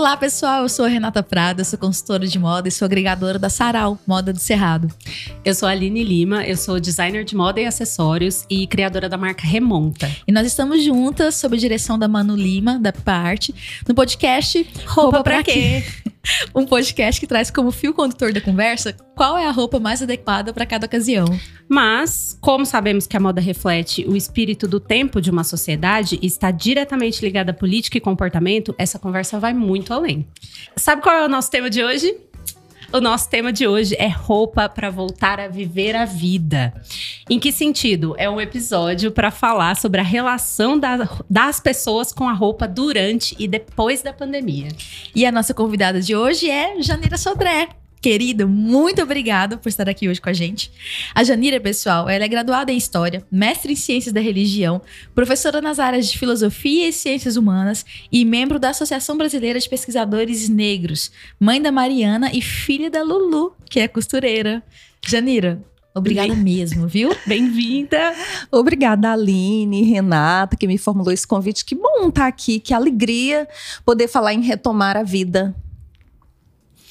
Olá, pessoal. Eu sou a Renata Prada, sou consultora de moda e sou agregadora da Sarau, Moda do Cerrado. Eu sou a Aline Lima, eu sou designer de moda e acessórios e criadora da marca Remonta. E nós estamos juntas, sob a direção da Manu Lima, da Parte, no podcast Roupa, roupa Pra Quê? um podcast que traz como fio condutor da conversa qual é a roupa mais adequada para cada ocasião. Mas, como sabemos que a moda reflete o espírito do tempo de uma sociedade e está diretamente ligada à política e comportamento, essa conversa vai muito além. Sabe qual é o nosso tema de hoje? O nosso tema de hoje é roupa para voltar a viver a vida. Em que sentido? É um episódio para falar sobre a relação da, das pessoas com a roupa durante e depois da pandemia. E a nossa convidada de hoje é Janeira Sodré. Querida, muito obrigada por estar aqui hoje com a gente. A Janira, pessoal, ela é graduada em História, mestre em Ciências da Religião, professora nas áreas de Filosofia e Ciências Humanas e membro da Associação Brasileira de Pesquisadores Negros, mãe da Mariana e filha da Lulu, que é costureira. Janira, Obrigada mesmo, viu? Bem-vinda. Obrigada, Aline, Renata, que me formulou esse convite. Que bom estar aqui, que alegria poder falar em retomar a vida.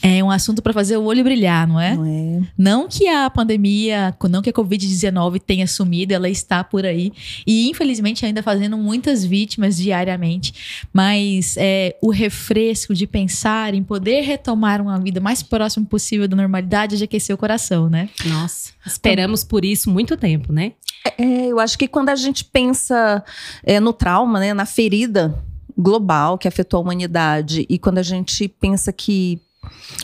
É um assunto para fazer o olho brilhar, não é? Não é? Não que a pandemia, não que a Covid-19 tenha sumido, ela está por aí. E infelizmente ainda fazendo muitas vítimas diariamente. Mas é, o refresco de pensar em poder retomar uma vida mais próxima possível da normalidade já aqueceu o coração, né? Nossa, esperamos por isso muito tempo, né? É, eu acho que quando a gente pensa é, no trauma, né, na ferida global que afetou a humanidade, e quando a gente pensa que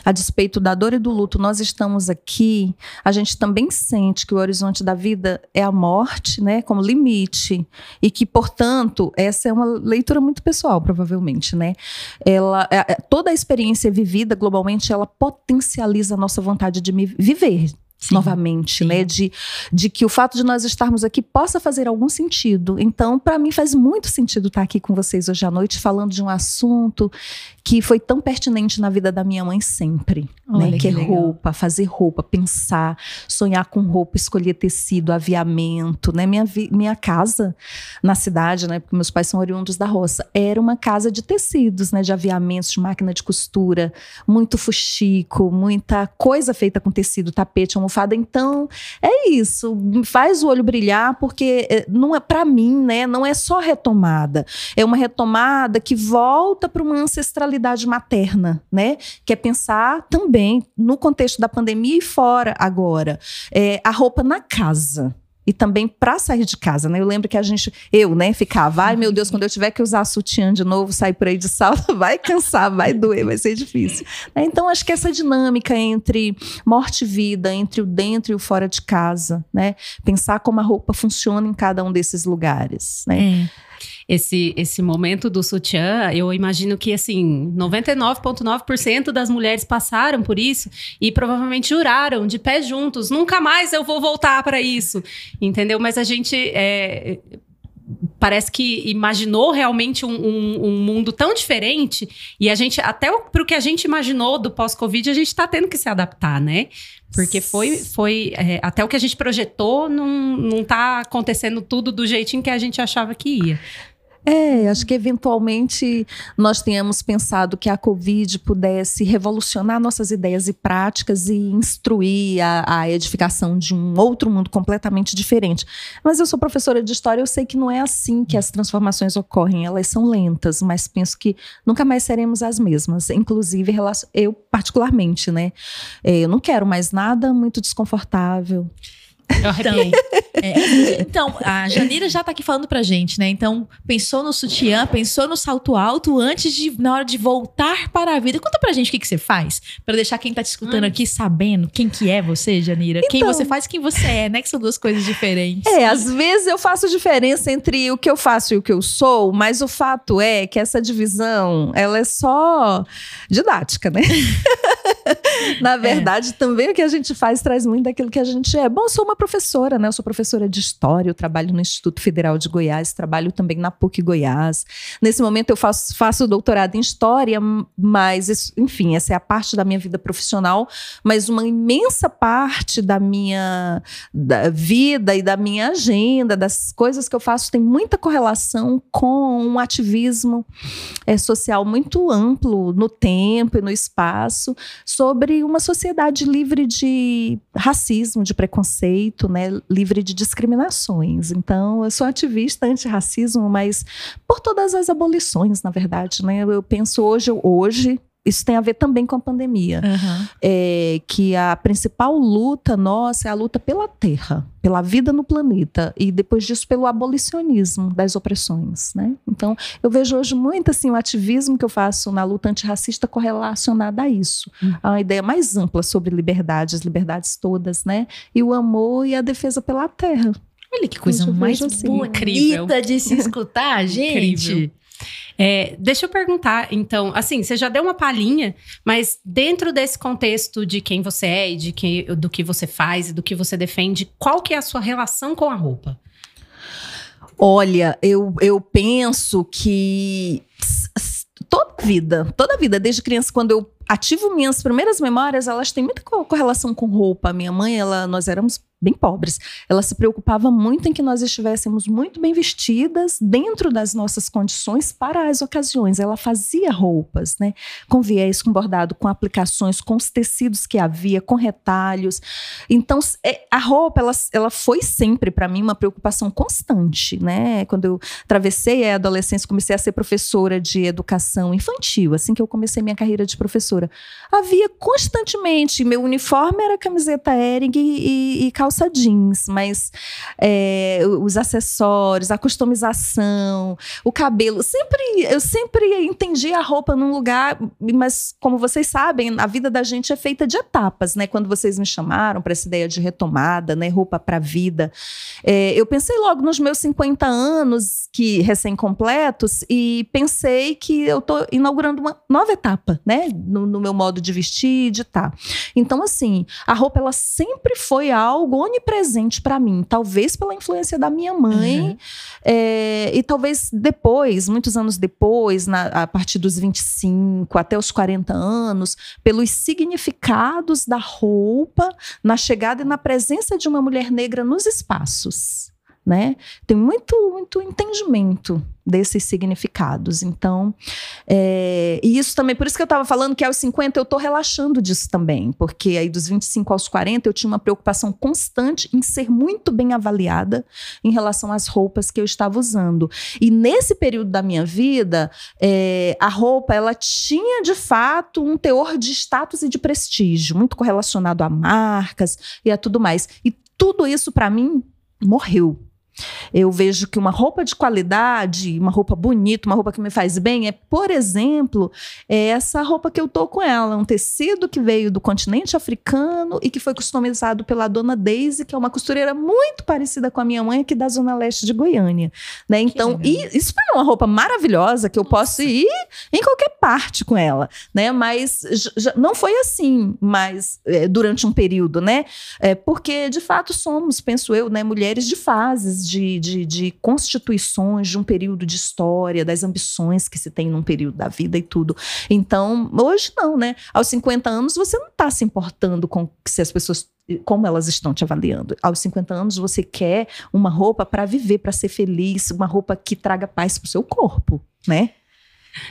a despeito da dor e do luto, nós estamos aqui, a gente também sente que o horizonte da vida é a morte, né, como limite, e que, portanto, essa é uma leitura muito pessoal, provavelmente, né? Ela, é, é, toda a experiência vivida globalmente, ela potencializa a nossa vontade de viver, Sim, novamente, sim. né? De, de que o fato de nós estarmos aqui possa fazer algum sentido. Então, para mim, faz muito sentido estar aqui com vocês hoje à noite, falando de um assunto que foi tão pertinente na vida da minha mãe sempre, Olha, né? Que, que é roupa, fazer roupa, pensar, sonhar com roupa, escolher tecido, aviamento, né? Minha, minha casa na cidade, né? Porque meus pais são oriundos da roça, era uma casa de tecidos, né? De aviamentos, de máquina de costura, muito fuxico, muita coisa feita com tecido, tapete, almofada. Então, é isso. Faz o olho brilhar, porque eh, não é para mim, né? Não é só retomada. É uma retomada que volta para uma ancestralidade materna, né? Que é pensar também no contexto da pandemia e fora agora. É, a roupa na casa e também para sair de casa, né? Eu lembro que a gente, eu, né, ficava, ai meu Deus, quando eu tiver que usar sutiã de novo, sair por aí de salto, vai cansar, vai doer, vai ser difícil. Né? Então acho que essa dinâmica entre morte e vida, entre o dentro e o fora de casa, né? Pensar como a roupa funciona em cada um desses lugares, né? É esse, esse momento do sutiã, eu imagino que, assim, 99,9% das mulheres passaram por isso e provavelmente juraram de pé juntos: nunca mais eu vou voltar para isso, entendeu? Mas a gente. É, parece que imaginou realmente um, um, um, mundo tão diferente e a gente, até para o que a gente imaginou do pós-Covid, a gente está tendo que se adaptar, né? Porque foi, foi é, até o que a gente projetou não, não tá acontecendo tudo do jeitinho que a gente achava que ia. É, acho que eventualmente nós tenhamos pensado que a Covid pudesse revolucionar nossas ideias e práticas e instruir a, a, edificação de um outro mundo completamente diferente. Mas eu sou professora de história, eu sei que não é assim que as transformações ocorrem, elas são lentas, mas penso que nunca mais seremos as mesmas, inclusive eu particularmente, né? É, eu não quero mais nada muito desconfortável. Então, é, então, a Janira já tá aqui falando pra gente, né? Então, pensou no sutiã, pensou no salto alto antes de, na hora de voltar para a vida. Conta pra gente o que, que você faz, para deixar quem tá te escutando hum. aqui sabendo quem que é você, Janira. Então, quem você faz e quem você é, né? Que são duas coisas diferentes. É, às vezes eu faço diferença entre o que eu faço e o que eu sou, mas o fato é que essa divisão, ela é só didática, né? Na verdade, é. também o que a gente faz traz muito daquilo que a gente é. Bom, eu sou uma professora, né? Eu sou professora de História, eu trabalho no Instituto Federal de Goiás, trabalho também na PUC Goiás. Nesse momento eu faço, faço doutorado em História, mas, isso, enfim, essa é a parte da minha vida profissional, mas uma imensa parte da minha da vida e da minha agenda, das coisas que eu faço, tem muita correlação com um ativismo é, social muito amplo no tempo e no espaço sobre uma sociedade livre de racismo, de preconceito, né, livre de discriminações. Então, eu sou ativista antirracismo, mas por todas as abolições, na verdade, né? Eu penso hoje, hoje isso tem a ver também com a pandemia. Uhum. É, que a principal luta nossa é a luta pela terra, pela vida no planeta. E depois disso, pelo abolicionismo das opressões. Né? Então, eu vejo hoje muito assim, o ativismo que eu faço na luta antirracista correlacionado a isso. Uhum. A uma ideia mais ampla sobre liberdade, as liberdades todas, né? E o amor e a defesa pela terra. Olha que coisa mais assim. bonita Incrível. de se escutar, gente. Incrível. É, deixa eu perguntar, então, assim, você já deu uma palhinha, mas dentro desse contexto de quem você é e de que, do que você faz e do que você defende, qual que é a sua relação com a roupa? Olha, eu, eu penso que toda vida, toda vida, desde criança, quando eu ativo minhas primeiras memórias, elas têm muita correlação com roupa. Minha mãe, ela, nós éramos bem pobres. Ela se preocupava muito em que nós estivéssemos muito bem vestidas dentro das nossas condições para as ocasiões. Ela fazia roupas, né, com viés, com bordado, com aplicações, com os tecidos que havia, com retalhos. Então, é, a roupa, ela, ela foi sempre para mim uma preocupação constante, né? Quando eu atravessei a adolescência, comecei a ser professora de educação infantil, assim que eu comecei minha carreira de professora, havia constantemente meu uniforme era camiseta Ering e, e, e calça jeans, mas é, os acessórios, a customização, o cabelo, sempre eu sempre entendi a roupa num lugar, mas como vocês sabem, a vida da gente é feita de etapas, né? Quando vocês me chamaram para essa ideia de retomada, né, roupa para vida, é, eu pensei logo nos meus 50 anos que recém-completos e pensei que eu tô inaugurando uma nova etapa, né, no, no meu modo de vestir, de estar. Tá. Então assim, a roupa ela sempre foi algo onipresente para mim, talvez pela influência da minha mãe, uhum. é, e talvez depois, muitos anos depois, na, a partir dos 25 até os 40 anos, pelos significados da roupa na chegada e na presença de uma mulher negra nos espaços né? Tem muito, muito entendimento desses significados. Então, é, e isso também, por isso que eu estava falando que aos 50 eu estou relaxando disso também, porque aí dos 25 aos 40 eu tinha uma preocupação constante em ser muito bem avaliada em relação às roupas que eu estava usando. E nesse período da minha vida, é, a roupa ela tinha de fato um teor de status e de prestígio, muito correlacionado a marcas e a tudo mais. E tudo isso para mim morreu eu vejo que uma roupa de qualidade, uma roupa bonita, uma roupa que me faz bem, é, por exemplo, é essa roupa que eu tô com ela, um tecido que veio do continente africano e que foi customizado pela dona Daisy, que é uma costureira muito parecida com a minha mãe aqui da zona leste de Goiânia, né? Então, isso foi uma roupa maravilhosa que eu posso ir em qualquer parte com ela, né? Mas já, não foi assim, mas é, durante um período, né? É, porque de fato somos, penso eu, né, mulheres de fases de, de, de constituições de um período de história, das ambições que se tem num período da vida e tudo. Então, hoje não, né? Aos 50 anos, você não está se importando com se as pessoas como elas estão te avaliando. Aos 50 anos, você quer uma roupa para viver, para ser feliz, uma roupa que traga paz para o seu corpo, né?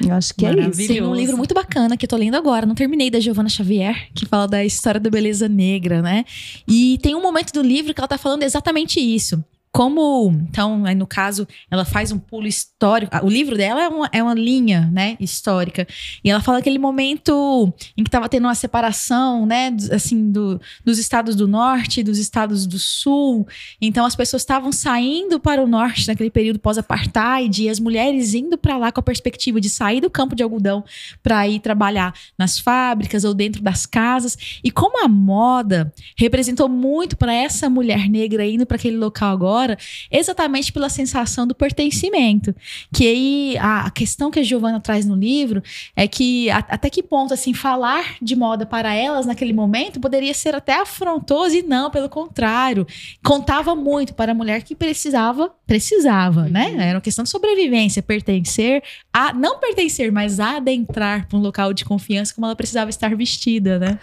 Eu acho que é isso. Tem um livro muito bacana que eu tô lendo agora, não terminei, da Giovanna Xavier, que fala da história da beleza negra, né? E tem um momento do livro que ela tá falando exatamente isso como, então, no caso, ela faz um pulo histórico. O livro dela é uma, é uma linha, né, histórica. E ela fala aquele momento em que estava tendo uma separação, né, assim, do, dos estados do norte dos estados do sul. Então, as pessoas estavam saindo para o norte naquele período pós-apartheid e as mulheres indo para lá com a perspectiva de sair do campo de algodão para ir trabalhar nas fábricas ou dentro das casas. E como a moda representou muito para essa mulher negra indo para aquele local agora fora, exatamente pela sensação do pertencimento. Que aí a, questão que a Giovana traz no livro é que a, até que ponto assim falar de moda para elas naquele momento poderia ser até afrontoso e não, pelo contrário, contava muito para a mulher que precisava, precisava, né? Uhum. Era uma questão de sobrevivência, pertencer a não pertencer, mas adentrar para um local de confiança como ela precisava estar vestida, né?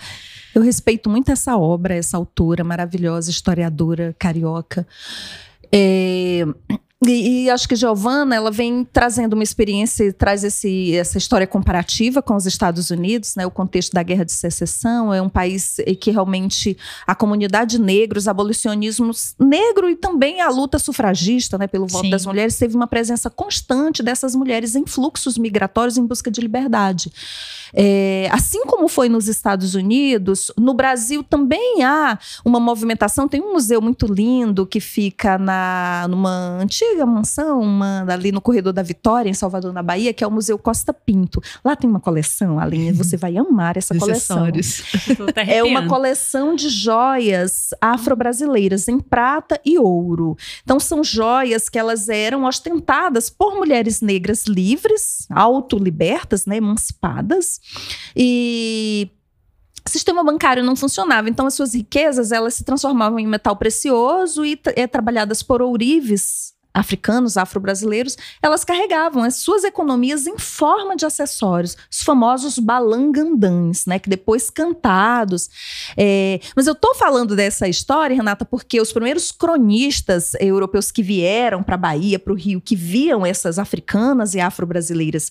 Eu respeito muito essa obra, essa autora maravilhosa, historiadora carioca. É, e, e, acho que Giovana, ela vem trazendo uma experiência, traz esse, essa história comparativa com os Estados Unidos, né? O contexto da Guerra de Secessão é um país que realmente a comunidade negra, os abolicionismos negro e também a luta sufragista, né? Pelo voto Sim. das mulheres, teve uma presença constante dessas mulheres em fluxos migratórios em busca de liberdade. É, assim como foi nos Estados Unidos, no Brasil também há uma movimentação. Tem um museu muito lindo que fica na, numa antiga mansão, uma, ali no Corredor da Vitória, em Salvador, na Bahia, que é o Museu Costa Pinto. Lá tem uma coleção, Aline, você vai amar essa coleção. É uma coleção de joias afro-brasileiras em prata e ouro. Então são joias que elas eram ostentadas por mulheres negras livres, autolibertas, né, emancipadas. E o sistema bancário não funcionava, então as suas riquezas elas se transformavam em metal precioso e é, trabalhadas por ourives africanos, afro-brasileiros, elas carregavam as suas economias em forma de acessórios, os famosos balangandãs, né, que depois cantados. É, mas eu tô falando dessa história, Renata, porque os primeiros cronistas europeus que vieram para a Bahia, para o Rio, que viam essas africanas e afro-brasileiras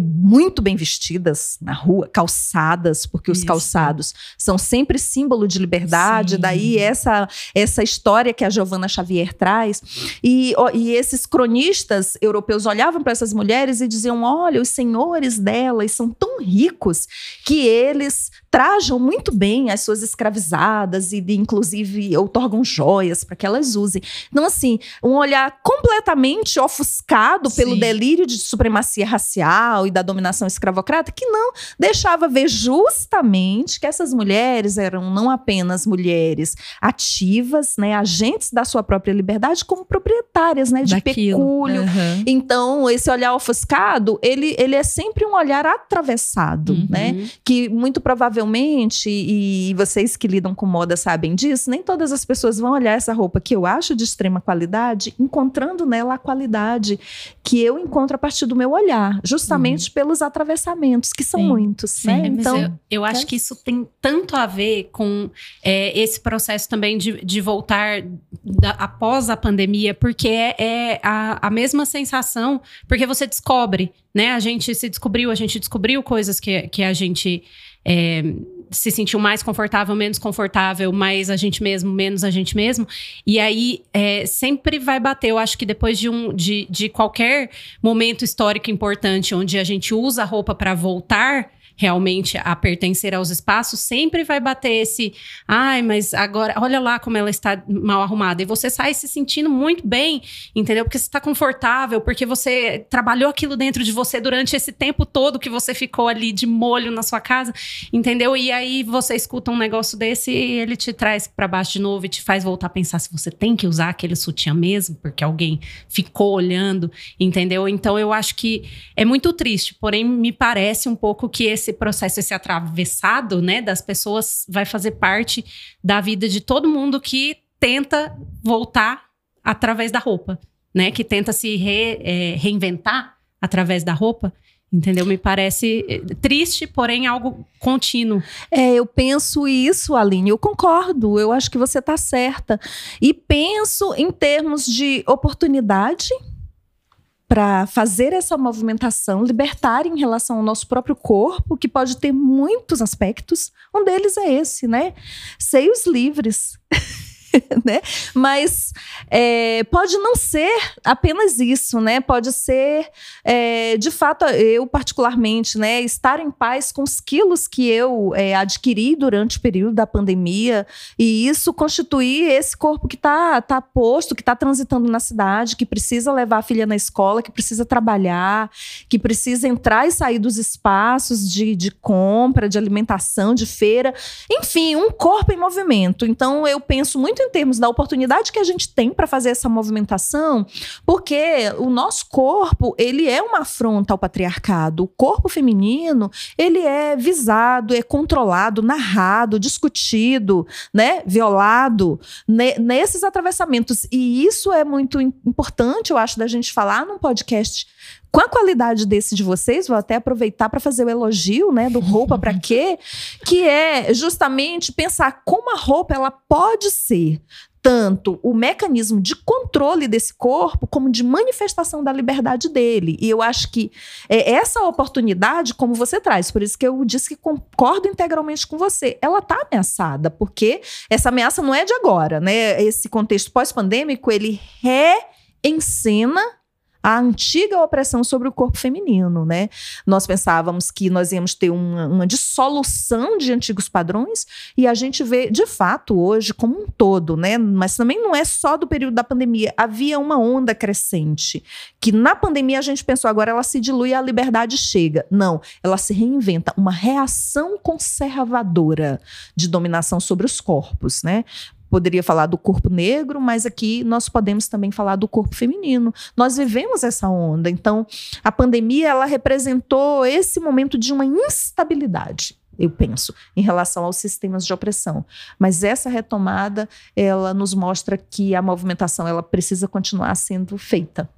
muito bem vestidas na rua, calçadas, porque os Isso. calçados são sempre símbolo de liberdade, Sim. daí essa essa história que a Giovana Xavier traz. E, e esses cronistas europeus olhavam para essas mulheres e diziam: olha, os senhores delas são tão ricos que eles trajam muito bem as suas escravizadas e, de, inclusive, outorgam joias para que elas usem. Então, assim, um olhar completamente ofuscado pelo Sim. delírio de supremacia racial e da dominação escravocrata, que não deixava ver justamente que essas mulheres eram não apenas mulheres ativas, né, agentes da sua própria liberdade, como proprietárias, né, de Daquilo. pecúlio, Aham. então, esse olhar ofuscado, ele, ele é sempre um olhar atravessado, Uhum. né? Que muito provavelmente, e vocês que lidam com moda sabem disso, nem todas as pessoas vão olhar essa roupa que eu acho de extrema qualidade, encontrando nela a qualidade que eu encontro a partir do meu olhar, justamente pelos atravessamentos, que são Sim. muitos, Sim, né? Então, eu, eu acho que isso tem tanto a ver com é, esse processo também de, de voltar da- após a pandemia, porque é, é a, a mesma sensação, porque você descobre, né? A gente se descobriu, a gente descobriu coisas que, que a gente é, se sentiu mais confortável, menos confortável, mais a gente mesmo, menos a gente mesmo. E aí é, sempre vai bater. Eu acho que depois de, um, de, de qualquer momento histórico importante onde a gente usa a roupa para voltar realmente a pertencer aos espaços, sempre vai bater esse, ai, mas agora, olha lá como ela está mal arrumada. E você sai se sentindo muito bem, entendeu? Porque você está confortável, porque você trabalhou aquilo dentro de você durante esse tempo todo que você ficou ali de molho na sua casa, entendeu? E aí você escuta um negócio desse e ele te traz para baixo de novo e te faz voltar a pensar se você tem que usar aquele sutiã mesmo, porque alguém ficou olhando, entendeu? Então eu acho que é muito triste, porém me parece um pouco que esse processo, esse atravessado, né, das pessoas vai fazer parte da vida de todo mundo que tenta voltar através da roupa, né, que tenta se re- é, reinventar através da roupa. Entendeu? Me parece eh, triste, porém algo contínuo. É, eu penso isso, Aline, eu concordo, eu acho que você está certa. E penso em termos de oportunidade para fazer essa movimentação libertária em relação ao nosso próprio corpo, que pode ter muitos aspectos. Um deles é esse, né? Seios livres. né? Mas é, pode não ser apenas isso, né? Pode ser, é, de fato, eu particularmente, né, estar em paz com os quilos que eu é, adquiri durante o período da pandemia e isso constituir esse corpo que está tá posto, que está transitando na cidade, que precisa levar a filha na escola, que precisa trabalhar, que precisa entrar e sair dos espaços de, de compra, de alimentação, de feira, enfim, um corpo em movimento. Então eu penso muito termos da oportunidade que a gente tem para fazer essa movimentação, porque o nosso corpo, ele é uma afronta ao patriarcado. O corpo feminino, ele é visado, é controlado, narrado, discutido, né, violado nesses atravessamentos. E isso é muito importante, eu acho, da gente falar num podcast com a qualidade desse de vocês, vou até aproveitar para fazer o elogio, né, do roupa para quê, que é justamente pensar como a roupa ela pode ser tanto o mecanismo de controle desse corpo como de manifestação da liberdade dele. E eu acho que é, essa oportunidade, como você traz, por isso que eu disse que concordo integralmente com você, ela está ameaçada, porque essa ameaça não é de agora, né? Esse contexto pós-pandêmico, ele reencena a antiga opressão sobre o corpo feminino, né? Nós pensávamos que nós íamos ter uma, uma, dissolução de antigos padrões e a gente vê, de fato, hoje como um todo, né? Mas também não é só do período da pandemia. Havia uma onda crescente que na pandemia a gente pensou agora ela se dilui a liberdade chega. Não, ela se reinventa, uma reação conservadora de dominação sobre os corpos, né? Poderia falar do corpo negro, mas aqui nós podemos também falar do corpo feminino. Nós vivemos essa onda. Então, a pandemia ela representou esse momento de uma instabilidade eu penso, em relação aos sistemas de opressão. Mas essa retomada, ela nos mostra que a movimentação ela precisa continuar sendo feita.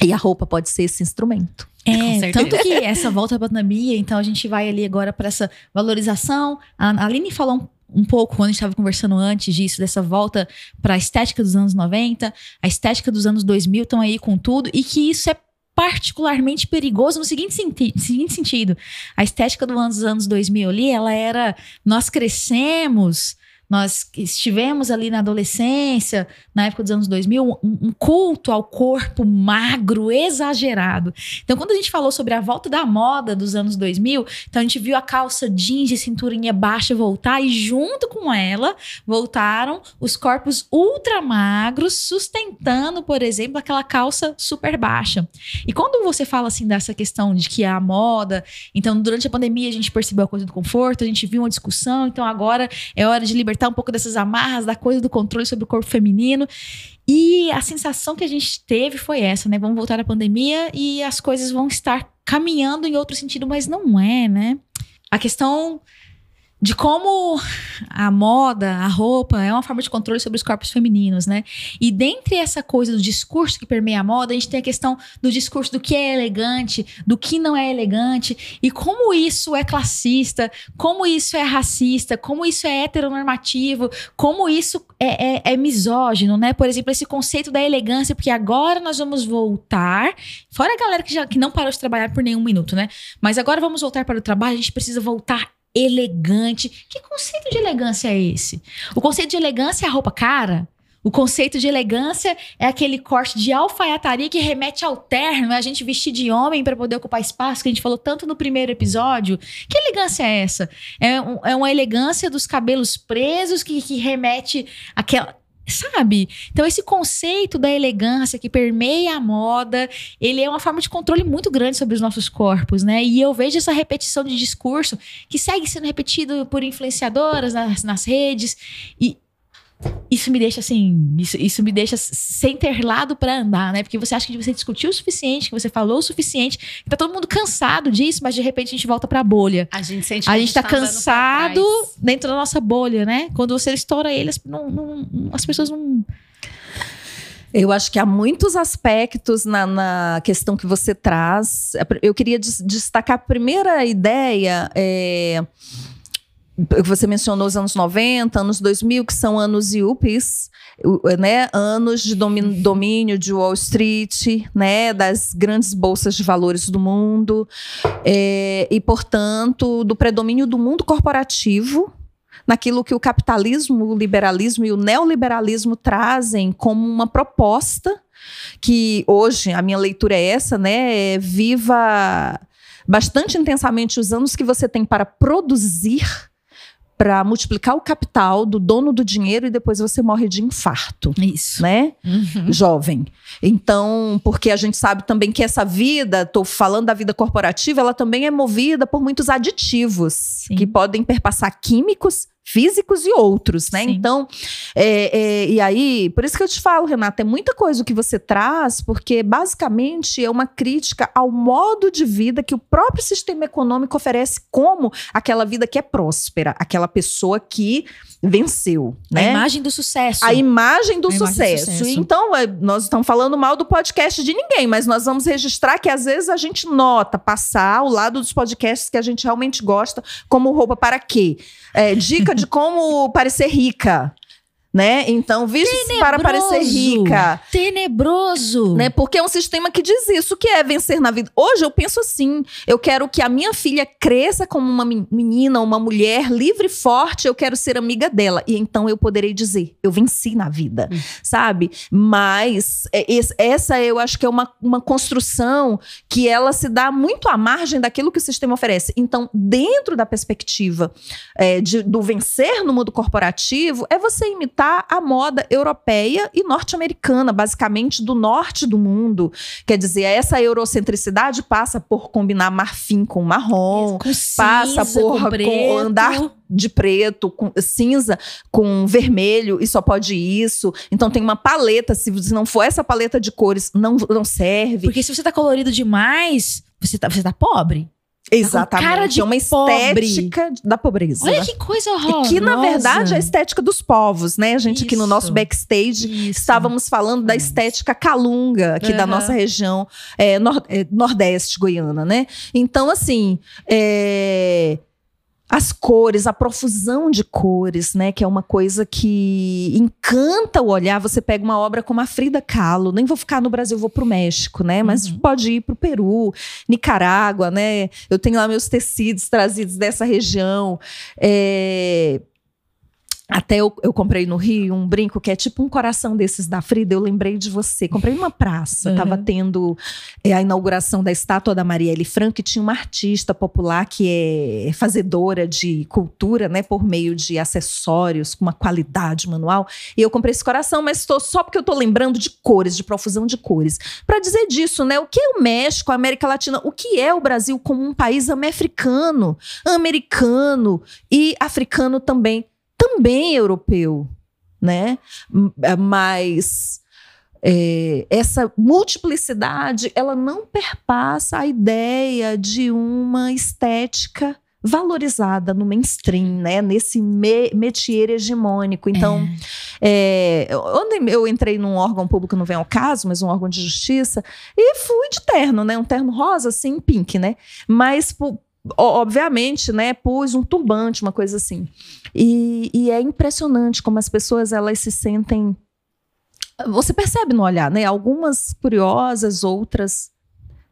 E a roupa pode ser esse instrumento. É, tanto que essa volta à pandemia, então a gente vai ali agora para essa valorização. A Aline falou um pouco quando a gente estava conversando antes disso, dessa volta para a estética dos anos 90, a estética dos anos 2000 estão aí com tudo, e que isso é particularmente perigoso no seguinte, senti seguinte sentido. A estética dos anos 2000 ali, ela era. Nós crescemos nós estivemos ali na adolescência, na época dos anos 2000, um, um, culto ao corpo magro, exagerado. Então, quando a gente falou sobre a volta da moda dos anos 2000, então a gente viu a calça jeans de cinturinha baixa voltar e junto com ela voltaram os corpos ultra magros, sustentando, por exemplo, aquela calça super baixa. E quando você fala assim dessa questão de que a moda, então durante a pandemia a gente percebeu a coisa do conforto, a gente viu uma discussão, então agora é hora de libertar libertar um pouco dessas amarras, da coisa do controle sobre o corpo feminino. E a sensação que a gente teve foi essa, né? Vamos voltar à pandemia e as coisas vão estar caminhando em outro sentido, mas não é, né? A questão de como a moda, a roupa é uma forma de controle sobre os corpos femininos, né? E dentre essa coisa do discurso que permeia a moda, a gente tem a questão do discurso do que é elegante, do que não é elegante, e como isso é classista, como isso é racista, como isso é heteronormativo, como isso é, é, é misógino, né? Por exemplo, esse conceito da elegância, porque agora nós vamos voltar, fora a galera que, já, que não parou de trabalhar por nenhum minuto, né? Mas agora vamos voltar para o trabalho, a gente precisa voltar elegante. Que conceito de elegância é esse? O conceito de elegância é a roupa cara? O conceito de elegância é aquele corte de alfaiataria que remete ao terno, é a gente vestir de homem para poder ocupar espaço, que a gente falou tanto no primeiro episódio. Que elegância é essa? É, um, é uma elegância dos cabelos presos que, que remete àquela Sabe? Então, esse conceito da elegância que permeia a moda, ele é uma forma de controle muito grande sobre os nossos corpos, né? E eu vejo essa repetição de discurso que segue sendo repetido por influenciadoras nas, nas redes. E, isso me deixa assim, isso, isso me deixa sem ter lado para andar, né? Porque você acha que você discutiu o suficiente, que você falou o suficiente, que tá todo mundo cansado disso, mas de repente a gente volta pra bolha. A gente sente A gente tá, tá cansado dentro da nossa bolha, né? Quando você estoura eles, não, não, as pessoas não. Eu acho que há muitos aspectos na, na, questão que você traz. Eu queria destacar a primeira ideia. É você mencionou os anos 90, anos 2000, que são anos yuppies, né? anos de domínio, domínio de Wall Street, né? das grandes bolsas de valores do mundo, é, e, portanto, do predomínio do mundo corporativo naquilo que o capitalismo, o liberalismo e o neoliberalismo trazem como uma proposta que hoje a minha leitura é essa, né? É viva bastante intensamente os anos que você tem para produzir para multiplicar o capital do dono do dinheiro e depois você morre de infarto. Isso. Né? Uhum. Jovem. Então, porque a gente sabe também que essa vida, estou falando da vida corporativa, ela também é movida por muitos aditivos Sim. que podem perpassar químicos físicos e outros, né? Sim. Então, é, é, e aí, por isso que eu te falo, Renata, é muita coisa o que você traz, porque basicamente é uma crítica ao modo de vida que o próprio sistema econômico oferece como aquela vida que é próspera, aquela pessoa que venceu, A né? imagem do sucesso. A imagem do A imagem do sucesso. sucesso. Então, é, nós estamos falando mal do podcast de ninguém, mas nós vamos registrar que às vezes a gente nota passar ao lado dos podcasts que a gente realmente gosta, como roupa para quê? É, dica de como parecer rica. Né? Então, visto para parecer rica. Tenebroso. Né? Porque é um sistema que diz isso, que é vencer na vida. Hoje eu penso assim: eu quero que a minha filha cresça como uma men- menina, uma mulher livre e forte, eu quero ser amiga dela. E então eu poderei dizer: eu venci na vida, sabe? Mas é, essa eu acho que é uma, uma construção que ela se dá muito à margem daquilo que o sistema oferece. Então, dentro da perspectiva é, de- do vencer no mundo corporativo, é você imitar a moda europeia e norte-americana, basicamente do norte do mundo. Quer dizer, essa eurocentricidade passa por combinar marfim com marrom, com passa cinza, por- com com andar de preto, com cinza, com vermelho, e só pode isso. Então tem uma paleta, se não for essa paleta de cores, não, não serve. Porque se você tá colorido demais, você tá, você tá pobre. Exatamente. cara de é uma pobre. estética da pobreza. Olha que coisa horrorosa. Que, na verdade, é a estética dos povos, né? A gente aqui no nosso Isso. backstage Isso. estávamos falando da estética calunga aqui da Aham. nossa região é, nor- é, nordeste goiana, né? Então, assim, é, as cores, a profusão de cores, né? Que é uma coisa que encanta o olhar. Você pega uma obra como a Frida Kahlo, nem vou ficar no Brasil, vou pro México, né? Mas Uhum. pode ir pro Peru, Nicarágua, né? Eu tenho lá meus tecidos trazidos dessa região. É, até eu, eu comprei no Rio um brinco que é tipo um coração desses da Frida. Eu lembrei de você. Comprei numa praça. Uhum. Tava tendo é, a inauguração da estátua da Marielle Franco e tinha uma artista popular que é fazedora de cultura, né? Por meio de acessórios com uma qualidade manual. E eu comprei esse coração, mas tô, só porque eu tô lembrando de cores, de profusão de cores. Para dizer disso, né? O que é o México, a América Latina? O que é o Brasil como um país americano? Americano e africano também também europeu, né? É, Mas é, essa multiplicidade, ela não perpassa a ideia de uma estética valorizada no mainstream, né? Nesse me métier hegemônico. Então, é, onde eu entrei num órgão público, não vem ao caso, mas um órgão de justiça, e fui de terno, né? Um terno rosa, assim, pink, né? Mas, o- obviamente, né? Pus um turbante, uma coisa assim. E, e é impressionante como as pessoas, elas se sentem... Você percebe no olhar, né? Algumas curiosas, outras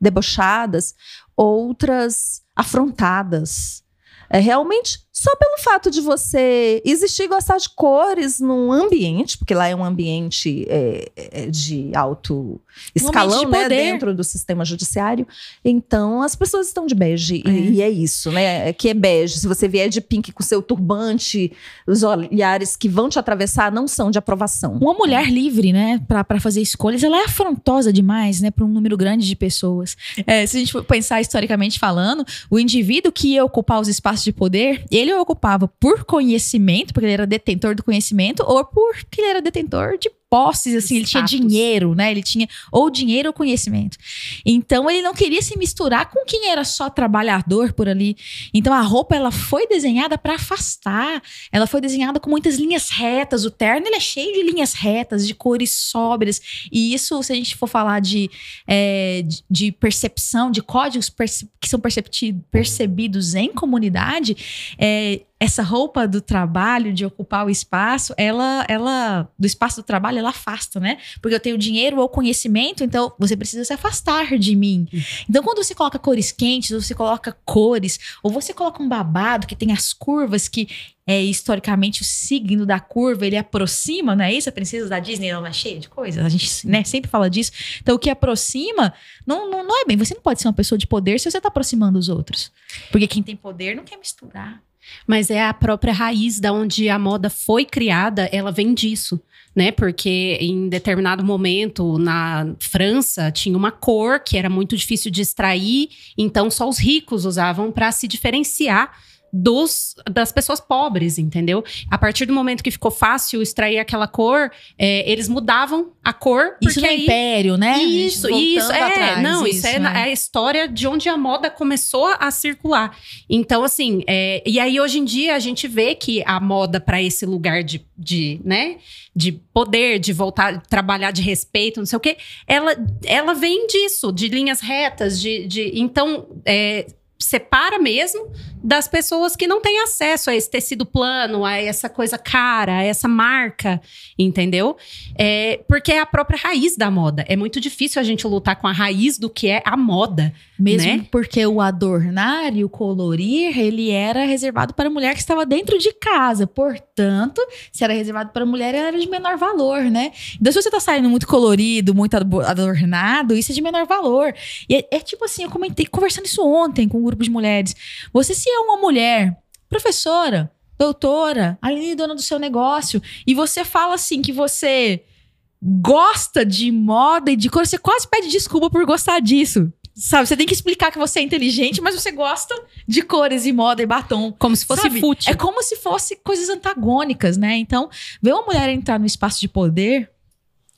debochadas, outras afrontadas. É realmente só pelo fato de você existir e gostar de cores num ambiente, porque lá é um ambiente é, é, de alto escalão, de né, dentro do sistema judiciário. Então as pessoas estão de bege É. e, e é isso, né? É que é bege. Se você vier de pink com seu turbante, os olhares que vão te atravessar não são de aprovação. Uma mulher livre, né, pra pra fazer escolhas, ela é afrontosa demais, né, para um número grande de pessoas. É, se a gente for pensar historicamente falando, o indivíduo que ia ocupar os espaços de poder, ele ocupava por conhecimento, porque ele era detentor do conhecimento, ou porque ele era detentor de posses, assim, ele tinha dinheiro, né? Ele tinha ou dinheiro ou conhecimento. Então ele não queria se misturar com quem era só trabalhador por ali. Então a roupa ela foi desenhada para afastar. Ela foi desenhada com muitas linhas retas. O terno ele é cheio de linhas retas, de cores sóbrias. E isso, se a gente for falar de, é, de, de percepção, de códigos que são percebidos em comunidade, é, essa roupa do trabalho, de ocupar o espaço, ela, ela, do espaço do trabalho, ela afasta, né? Porque eu tenho dinheiro ou conhecimento, então você precisa se afastar de mim. Então, quando você coloca cores quentes, ou você coloca cores, ou você coloca um babado que tem as curvas que é historicamente o signo da curva, ele aproxima, não é isso? A princesa da Disney ela é cheia de coisas, a gente né, sempre fala disso. Então, o que aproxima não, não, não é bem. Você não pode ser uma pessoa de poder se você está aproximando os outros. Porque quem tem poder não quer misturar. Mas é a própria raiz da onde a moda foi criada, ela vem disso, né? Porque em determinado momento na França tinha uma cor que era muito difícil de extrair, então só os ricos usavam para se diferenciar dos, das pessoas pobres, entendeu? A partir do momento que ficou fácil extrair aquela cor, é, eles mudavam a cor. Isso no aí, Império, né? Isso, isso. É, atrás, não, isso, é, né? é a história de onde a moda começou a circular. Então, assim, é, e aí hoje em dia a gente vê que a moda para esse lugar de, de, né, de poder, de voltar, trabalhar de respeito, não sei o quê, ela, ela vem disso, de linhas retas, de. de então, é, separa mesmo das pessoas que não têm acesso a esse tecido plano, a essa coisa cara, a essa marca, entendeu? É, porque é a própria raiz da moda. É muito difícil a gente lutar com a raiz do que é a moda. Mesmo né? porque o adornar e o colorir, ele era reservado para a mulher que estava dentro de casa. Portanto, se era reservado para a mulher, era de menor valor, né? Então, se você tá saindo muito colorido, muito ado- adornado, isso é de menor valor. E é, é tipo assim, eu comentei, conversando isso ontem com um grupo de mulheres. Você se é uma mulher, professora, doutora, ali dona do seu negócio, e você fala assim que você gosta de moda e de cor, você quase pede desculpa por gostar disso. Sabe, você tem que explicar que você é inteligente, mas você gosta de cores e moda e batom. Como se fosse Sabe? fútil. É como se fosse coisas antagônicas, né? Então, ver uma mulher entrar no espaço de poder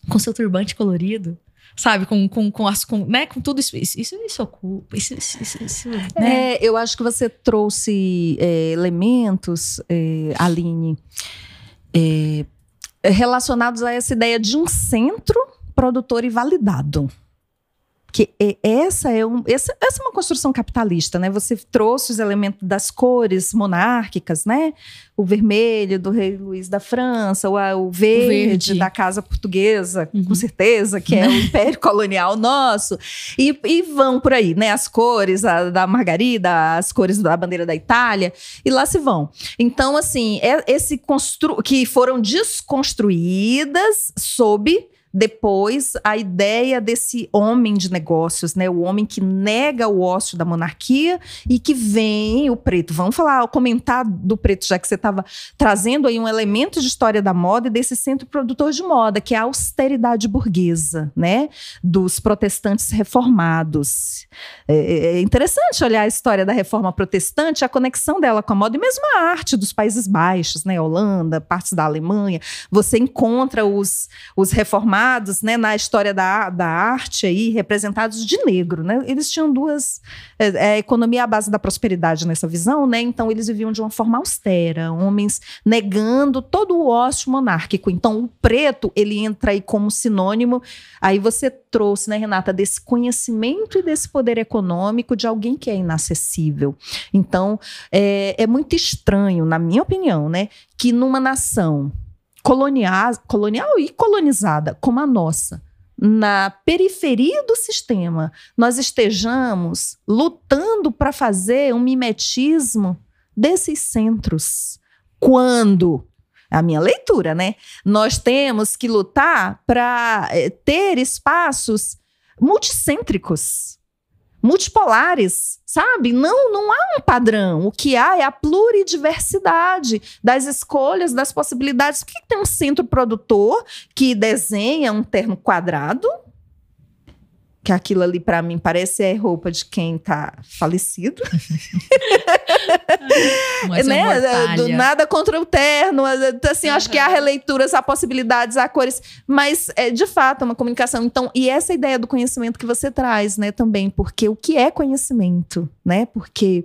com seu turbante colorido, sabe? Com, com, com, as, com, né? com tudo isso. Isso, isso, isso ocupa. Isso, isso, isso, isso, né? É, eu acho que você trouxe é, elementos, é, Aline, é, relacionados a essa ideia de um centro produtor e validado. Que é- essa é, um, essa, essa é uma construção capitalista, né? Você trouxe os elementos das cores monárquicas, né? O vermelho do rei Luís da França, o, o verde, verde. da casa portuguesa, Uhum. com certeza, que é o império colonial nosso. E, e vão por aí, né? As cores a- da Margarida, as cores da bandeira da Itália, e lá se vão. Então, assim, é esse constru que foram desconstruídas sob depois a ideia desse homem de negócios, né? O homem que nega o ócio da monarquia e que vem o preto. Vamos falar, comentar do preto, já que você estava trazendo aí um elemento de história da moda e desse centro produtor de moda, que é a austeridade burguesa, né? Dos protestantes reformados. É, é interessante olhar a história da reforma protestante, a conexão dela com a moda e mesmo a arte dos Países Baixos, né? Holanda, partes da Alemanha. Você encontra os, os reformados, né, na história da, da arte aí, representados de negro, né? Eles tinham duas. É, é, a economia à base da prosperidade nessa visão, né? Então eles viviam de uma forma austera, homens negando todo o ócio monárquico. Então o preto, ele entra aí como sinônimo. Aí você trouxe, né, Renata, desse conhecimento e desse poder econômico de alguém que é inacessível. Então é, é muito estranho, na minha opinião, né, que numa nação colonial, colonial e colonizada como a nossa, na periferia do sistema, nós estejamos lutando para fazer um mimetismo desses centros. Quando a minha leitura, né? Nós temos que lutar para ter espaços multicêntricos, multipolares, sabe? Não, não há um padrão. O que há é a pluridiversidade das escolhas, das possibilidades. Por que tem um centro produtor que desenha um terno quadrado? Que aquilo ali, para mim, parece é roupa de quem tá falecido. É né? Do nada contra o terno. Assim, eu acho que há releituras, há possibilidades, há cores. Mas, é, de fato, é uma comunicação. Então, e essa ideia do conhecimento que você traz, né, também. Porque o que é conhecimento, né? Porque.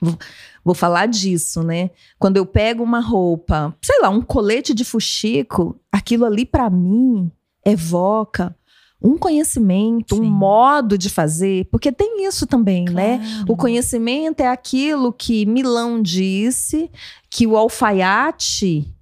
Vou, vou falar disso, né? Quando eu pego uma roupa, sei lá, um colete de fuxico, aquilo ali, para mim, evoca um conhecimento, Sim. um modo de fazer, porque tem isso também, né? Claro. O conhecimento é aquilo que Milão disse, que o alfaiate,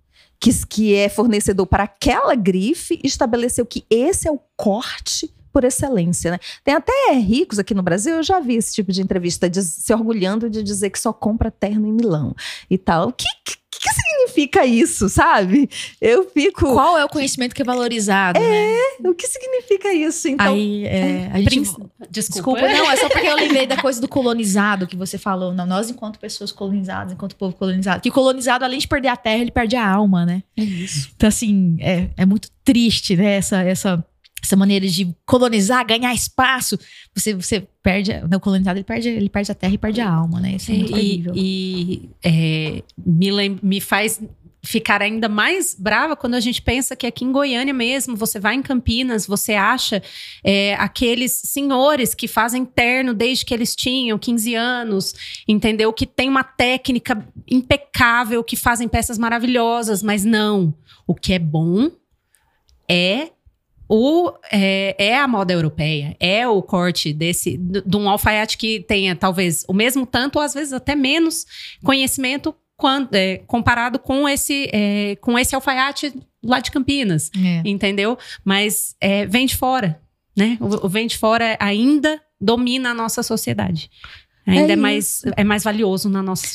que, que é fornecedor para aquela grife, estabeleceu que esse é o corte por excelência, né? Tem até ricos aqui no Brasil, eu já vi esse tipo de entrevista diz- se orgulhando de dizer que só compra terno em Milão e tal. O que, que, que significa isso, sabe? Eu fico. Qual é o conhecimento que é valorizado, né? O que significa isso? Então, Aí, é, a gente... Desculpa. Desculpa, não, é só porque eu lembrei da coisa do colonizado que você falou. Não, nós, enquanto pessoas colonizadas, enquanto povo colonizado. Que colonizado, além de perder a terra, ele perde a alma, né? é isso. Então, assim, é, é muito triste, né? Essa, essa, essa maneira de colonizar, ganhar espaço, você, você perde, o colonizado ele perde, ele perde a terra e perde a alma, né? Isso é muito e, e é, me, me faz ficar ainda mais brava quando a gente pensa que aqui em Goiânia mesmo, você vai em Campinas, você acha é, aqueles senhores que fazem terno desde que eles tinham 15 anos, entendeu? Que tem uma técnica impecável, que fazem peças maravilhosas, mas não. O que é bom é o, é, é, a moda europeia, é o corte desse de um alfaiate que tenha talvez o mesmo tanto ou às vezes até menos conhecimento quando, é, comparado com esse, é, com esse alfaiate lá de Campinas, é. entendeu? Mas é, vem de fora, né? O, o vem de fora ainda domina a nossa sociedade. Ainda é, é mais, é mais valioso na nossa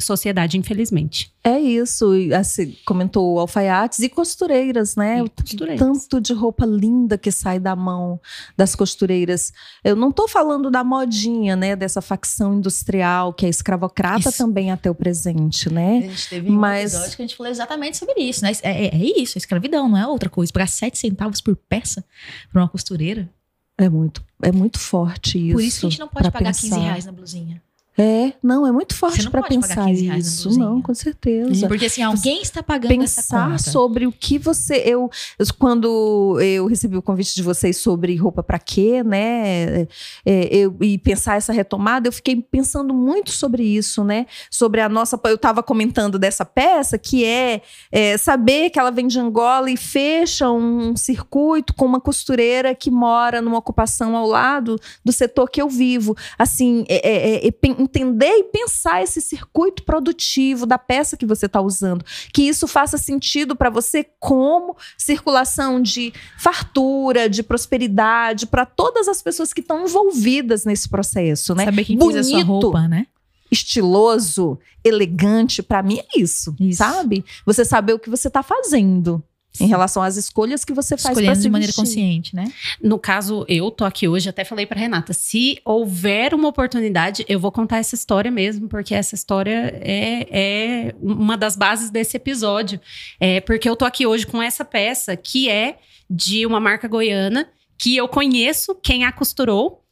sociedade, infelizmente. É isso. Assim, comentou alfaiates e costureiras, né? E costureiras. Tanto de roupa linda que sai da mão das costureiras. Eu não estou falando da modinha, né? Dessa facção industrial que é escravocrata isso. também até o presente, né? A gente teve Mas... um episódio que a gente falou exatamente sobre isso, né? É, é, é isso, a escravidão, não é outra coisa. Pagar sete centavos por peça para uma costureira. É muito, é muito forte isso. Por isso que a gente não pode pagar pensar. 15 reais na blusinha. É, não, é muito forte para pensar isso. Não, com certeza. Porque assim, alguém está pagando pensar essa sobre o que você eu, quando eu recebi o convite de vocês sobre roupa para quê, né? É, eu, e pensar essa retomada, eu fiquei pensando muito sobre isso, né? Sobre a nossa, eu estava comentando dessa peça que é, é, saber que ela vem de Angola e fecha um circuito com uma costureira que mora numa ocupação ao lado do setor que eu vivo. Assim, é, é, é entender e pensar esse circuito produtivo da peça que você está usando. Que isso faça sentido para você como circulação de fartura, de prosperidade para todas as pessoas que estão envolvidas nesse processo, né? Saber quem Bonito, fez a sua roupa, né? Estiloso, elegante, para mim é isso, isso, sabe? Você saber o que você está fazendo em relação às escolhas que você faz Escolhendo de maneira vestir. consciente, né? No caso, eu tô aqui hoje, até falei para Renata, se houver uma oportunidade, eu vou contar essa história mesmo, porque essa história é, é uma das bases desse episódio. É porque eu tô aqui hoje com essa peça que é de uma marca goiana que eu conheço quem a costurou.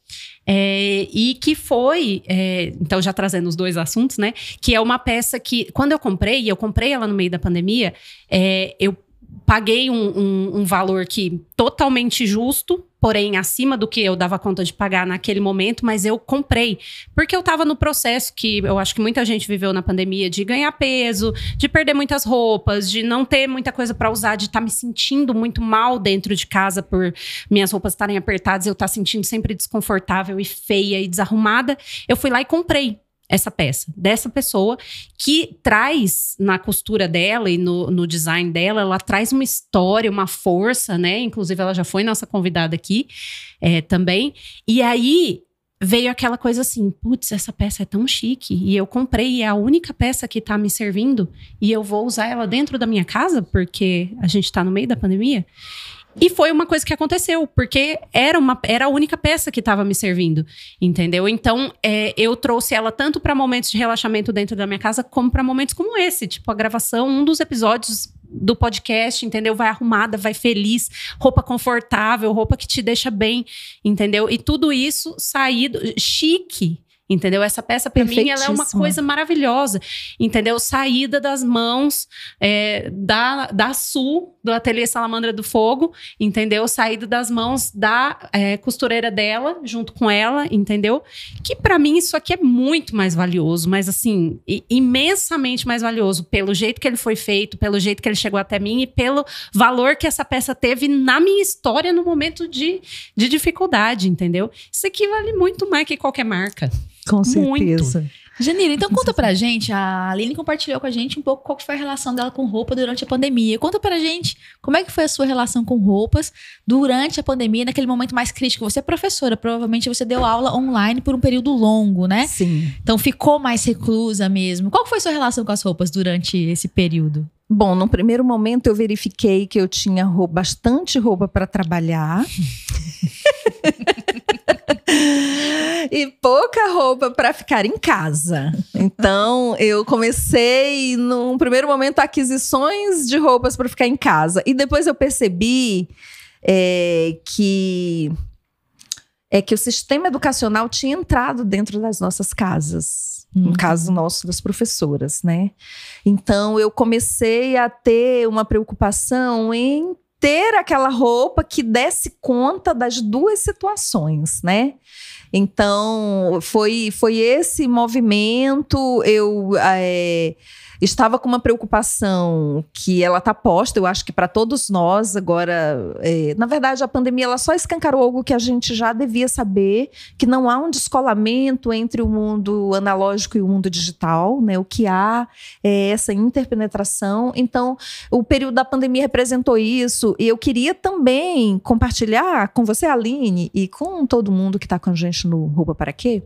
É, e que foi, é, então já trazendo os dois assuntos, né? Que é uma peça que, quando eu comprei, e eu comprei ela no meio da pandemia, é, eu paguei um, um, um, valor que totalmente justo, porém acima do que eu dava conta de pagar naquele momento, mas eu comprei. Porque eu estava no processo que eu acho que muita gente viveu na pandemia de ganhar peso, de perder muitas roupas, de não ter muita coisa para usar, de estar tá me sentindo muito mal dentro de casa por minhas roupas estarem apertadas, eu estar tá sentindo sempre desconfortável e feia e desarrumada. Eu fui lá e comprei essa peça, dessa pessoa que traz na costura dela e no, no, design dela, ela traz uma história, uma força, né? Inclusive, ela já foi nossa convidada aqui é, também. E aí veio aquela coisa assim: putz, essa peça é tão chique e eu comprei e é a única peça que tá me servindo e eu vou usar ela dentro da minha casa porque a gente tá no meio da pandemia. E foi uma coisa que aconteceu, porque era, uma, era a única peça que estava me servindo, entendeu? Então, é, eu trouxe ela tanto para momentos de relaxamento dentro da minha casa, como para momentos como esse, tipo a gravação, um dos episódios do podcast, entendeu? Vai arrumada, vai feliz, roupa confortável, roupa que te deixa bem, entendeu? E tudo isso saído chique, Entendeu? Essa peça, para mim, ela é uma coisa maravilhosa. Entendeu? Saída das mãos é, da, da Sul, do Ateliê Salamandra do Fogo, entendeu? Saída das mãos da é, costureira dela, junto com ela, entendeu? Que para mim isso aqui é muito mais valioso, mas assim, imensamente mais valioso pelo jeito que ele foi feito, pelo jeito que ele chegou até mim e pelo valor que essa peça teve na minha história no momento de, de dificuldade, entendeu? Isso aqui vale muito mais que qualquer marca. Com certeza. Muito. Janira, então conta pra gente, a Aline compartilhou com a gente um pouco qual foi a relação dela com roupa durante a pandemia. Conta pra gente como é que foi a sua relação com roupas durante a pandemia, naquele momento mais crítico. Você é professora, provavelmente você deu aula online por um período longo, né? Sim. Então ficou mais reclusa mesmo. Qual foi a sua relação com as roupas durante esse período? Bom, no primeiro momento eu verifiquei que eu tinha roupa, bastante roupa para trabalhar. e pouca roupa para ficar em casa. Então, eu comecei, num primeiro momento, aquisições de roupas para ficar em casa. E depois eu percebi é, que é que o sistema educacional tinha entrado dentro das nossas casas. Uhum. No caso nosso, das professoras, né? Então, eu comecei a ter uma preocupação em ter aquela roupa que desse conta das duas situações, né? Então, foi, foi esse movimento. Eu. É, estava com uma preocupação que ela está posta, eu acho que para todos nós agora, é, na verdade a pandemia ela só escancarou algo que a gente já devia saber, que não há um descolamento entre o mundo analógico e o mundo digital, né? O que há é essa interpenetração. Então, o período da pandemia representou isso e eu queria também compartilhar com você, Aline, e com todo mundo que está com a gente no Roupa para Quê?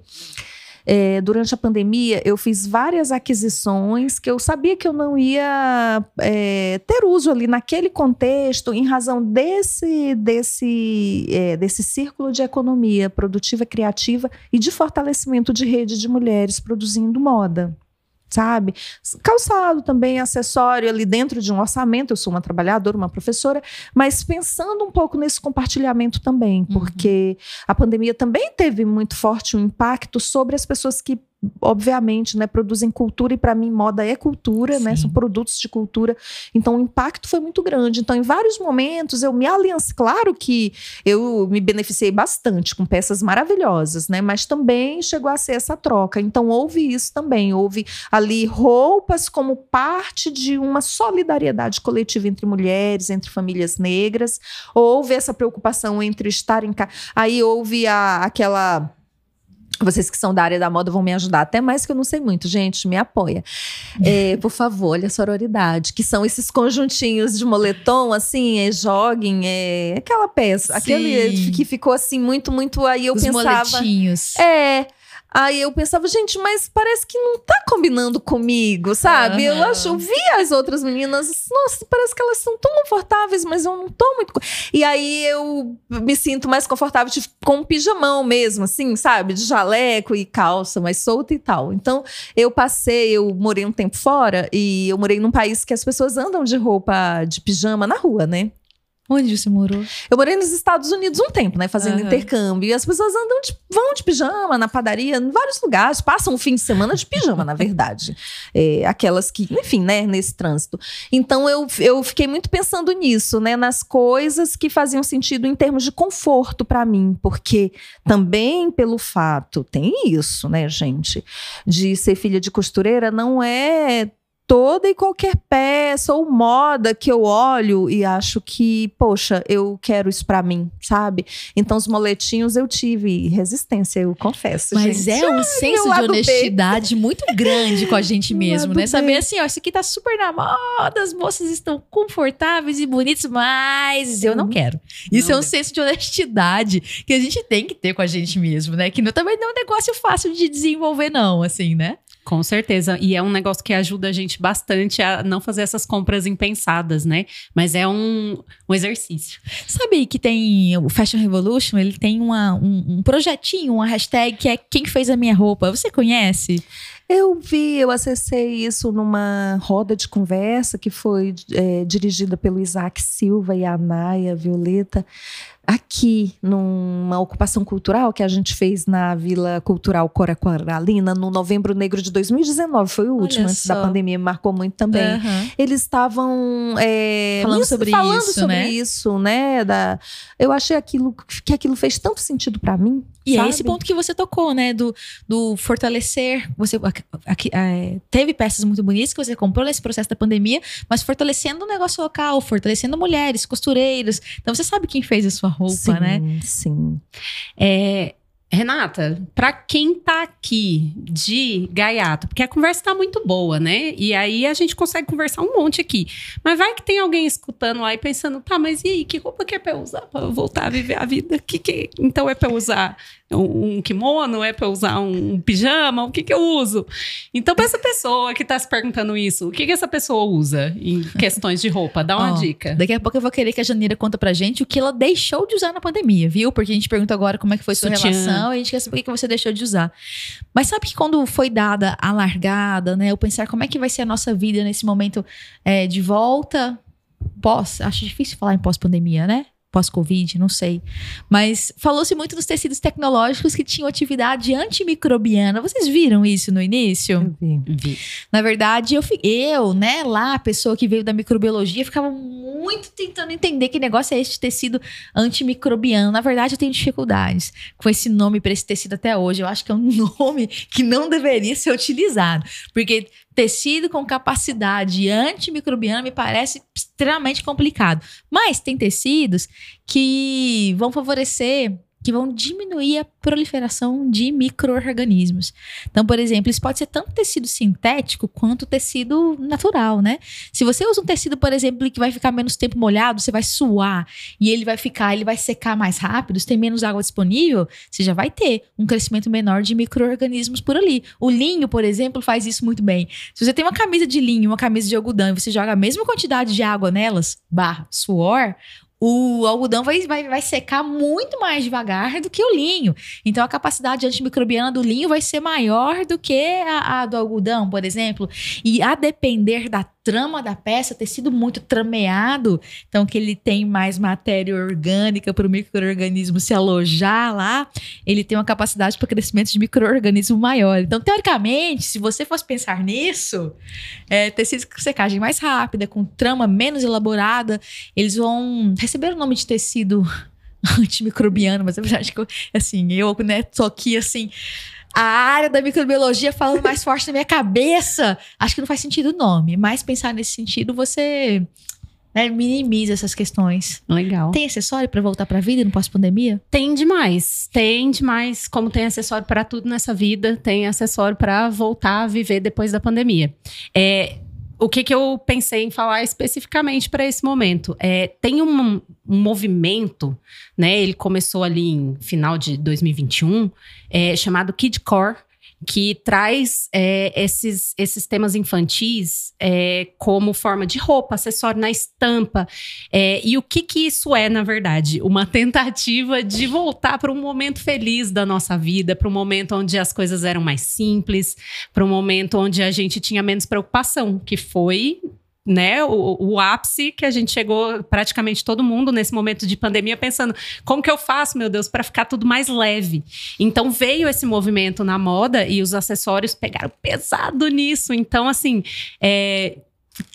É, durante a pandemia, eu fiz várias aquisições que eu sabia que eu não ia é, ter uso ali naquele contexto, em razão desse, desse, é, desse círculo de economia produtiva, criativa e de fortalecimento de rede de mulheres produzindo moda sabe? Calçado também, acessório ali dentro de um orçamento. Eu sou uma trabalhadora, uma professora, mas pensando um pouco nesse compartilhamento também, porque uhum. a pandemia também teve muito forte um impacto sobre as pessoas que obviamente, né, produzem cultura e para mim moda é cultura, Sim. né, são produtos de cultura. Então o impacto foi muito grande. Então em vários momentos eu me aliancei, claro que eu me beneficiei bastante com peças maravilhosas, né, mas também chegou a ser essa troca. Então houve isso também, houve ali roupas como parte de uma solidariedade coletiva entre mulheres, entre famílias negras. Houve essa preocupação entre estar em casa. Aí houve a, aquela vocês que são da área da moda vão me ajudar, até mais que eu não sei muito, gente, me apoia. É, por favor, olha a sororidade, que são esses conjuntinhos de moletom, assim, é joguem, é aquela peça, Sim. aquele que ficou assim muito, muito aí eu Os pensava. Moletinhos. É, Aí eu pensava, gente, mas parece que não tá combinando comigo, sabe? Uhum. Eu acho, eu vi as outras meninas, nossa, parece que elas são tão confortáveis, mas eu não tô muito. E aí eu me sinto mais confortável tipo, com um pijamão mesmo, assim, sabe? De jaleco e calça mais solta e tal. Então eu passei, eu morei um tempo fora e eu morei num país que as pessoas andam de roupa de pijama na rua, né? Onde você morou? Eu morei nos Estados Unidos um tempo, né? Fazendo uhum. intercâmbio. E as pessoas andam de, vão de pijama na padaria, em vários lugares, passam o fim de semana de pijama, na verdade. É, aquelas que, enfim, né, nesse trânsito. Então eu, eu fiquei muito pensando nisso, né? Nas coisas que faziam sentido em termos de conforto para mim. Porque também pelo fato, tem isso, né, gente? De ser filha de costureira não é toda e qualquer peça ou moda que eu olho e acho que, poxa, eu quero isso para mim, sabe? Então os moletinhos eu tive resistência, eu confesso. Mas gente. é um senso de honestidade B. muito grande com a gente mesmo, né? Saber assim, ó, isso aqui tá super na moda, as moças estão confortáveis e bonitas, mas eu não quero. Isso não é um senso de honestidade que a gente tem que ter com a gente mesmo, né? Que não, também não é um negócio fácil de desenvolver não, assim, né? Com certeza. E é um negócio que ajuda a gente bastante a não fazer essas compras impensadas, né? Mas é um, um exercício. Sabe que tem o Fashion Revolution, ele tem uma, um, um projetinho, uma hashtag que é Quem Fez a Minha Roupa. Você conhece? Eu vi, eu acessei isso numa roda de conversa que foi é, dirigida pelo Isaac Silva e a Naya Violeta aqui numa ocupação cultural que a gente fez na Vila Cultural Cora Coralina no novembro negro de 2019, foi o último, antes só. da pandemia, marcou muito também. Uhum. Eles estavam é, falando sobre falando isso, sobre né? isso, né? Da, eu achei aquilo que aquilo fez tanto sentido para mim. E sabe? é esse ponto que você tocou, né? Do, do fortalecer. Você aqui, é, teve peças muito bonitas que você comprou nesse processo da pandemia, mas fortalecendo o negócio local, fortalecendo mulheres, costureiras. Então você sabe quem fez a sua roupa, sim, né? Sim. É, Renata, para quem tá aqui de gaiato, porque a conversa tá muito boa, né? E aí a gente consegue conversar um monte aqui. Mas vai que tem alguém escutando lá e pensando, tá, mas e aí, que roupa que é pra eu usar pra voltar a viver a vida? Que que... Então é pra eu usar um, kimono? É para usar um, pijama? O que, que eu uso? Então, para essa pessoa que está se perguntando isso, o que, que essa pessoa usa em questões de roupa? Dá uma oh, dica. Daqui a pouco eu vou querer que a Janeira conta pra gente o que ela deixou de usar na pandemia, viu? Porque a gente pergunta agora como é que foi sua Sutiã. relação e a gente quer saber o que você deixou de usar. Mas sabe que quando foi dada a largada, né? Eu pensar como é que vai ser a nossa vida nesse momento é, de volta, pós, acho difícil falar em pós-pandemia, né? pós-Covid, não sei. Mas falou-se muito dos tecidos tecnológicos que tinham atividade antimicrobiana. Vocês viram isso no início? Vi. Vi. Na verdade, eu, eu, né, lá, a pessoa que veio da microbiologia, ficava muito tentando entender que negócio é este tecido antimicrobiano. Na verdade, eu tenho dificuldades com esse nome para esse tecido até hoje. Eu acho que é um nome que não deveria ser utilizado. Porque tecido com capacidade antimicrobiana me parece extremamente complicado. Mas tem tecidos que vão favorecer, que vão diminuir a proliferação de micro-organismos. Então, por exemplo, isso pode ser tanto tecido sintético quanto tecido natural, né? Se você usa um tecido, por exemplo, que vai ficar menos tempo molhado, você vai suar e ele vai ficar, ele vai secar mais rápido, se tem menos água disponível, você já vai ter um crescimento menor de micro-organismos por ali. O linho, por exemplo, faz isso muito bem. Se você tem uma camisa de linho uma camisa de algodão e você joga a mesma quantidade de água nelas, barra suor, o algodão vai, vai, vai secar muito mais devagar do que o linho. Então, a capacidade antimicrobiana do linho vai ser maior do que a, a do algodão, por exemplo. E a depender da trama da peça ter sido muito trameado, então que ele tem mais matéria orgânica para o microorganismo se alojar lá, ele tem uma capacidade para crescimento de microorganismo maior. Então, teoricamente, se você fosse pensar nisso, é, tecidos com secagem mais rápida, com trama menos elaborada, eles vão receber o nome de tecido antimicrobiano, mas eu acho que, eu, assim, eu, né, tô aqui, assim, a área da microbiologia falando mais forte na minha cabeça, acho que não faz sentido o nome, mas pensar nesse sentido, você né, minimiza essas questões. Legal. Tem acessório para voltar pra vida no pós-pandemia? Tem demais, tem demais. Como tem acessório para tudo nessa vida, tem acessório para voltar a viver depois da pandemia. É, o que, que eu pensei em falar especificamente para esse momento? É, tem um, um movimento, né? Ele começou ali em final de 2021, é, chamado Kidcore, que traz é, esses, esses temas infantis é, como forma de roupa, acessório na estampa. É, e o que, que isso é, na verdade? Uma tentativa de voltar para um momento feliz da nossa vida, para um momento onde as coisas eram mais simples, para um momento onde a gente tinha menos preocupação, que foi né, o, o, ápice que a gente chegou praticamente todo mundo nesse momento de pandemia pensando como que eu faço, meu Deus, para ficar tudo mais leve. Então veio esse movimento na moda e os acessórios pegaram pesado nisso. Então assim, é,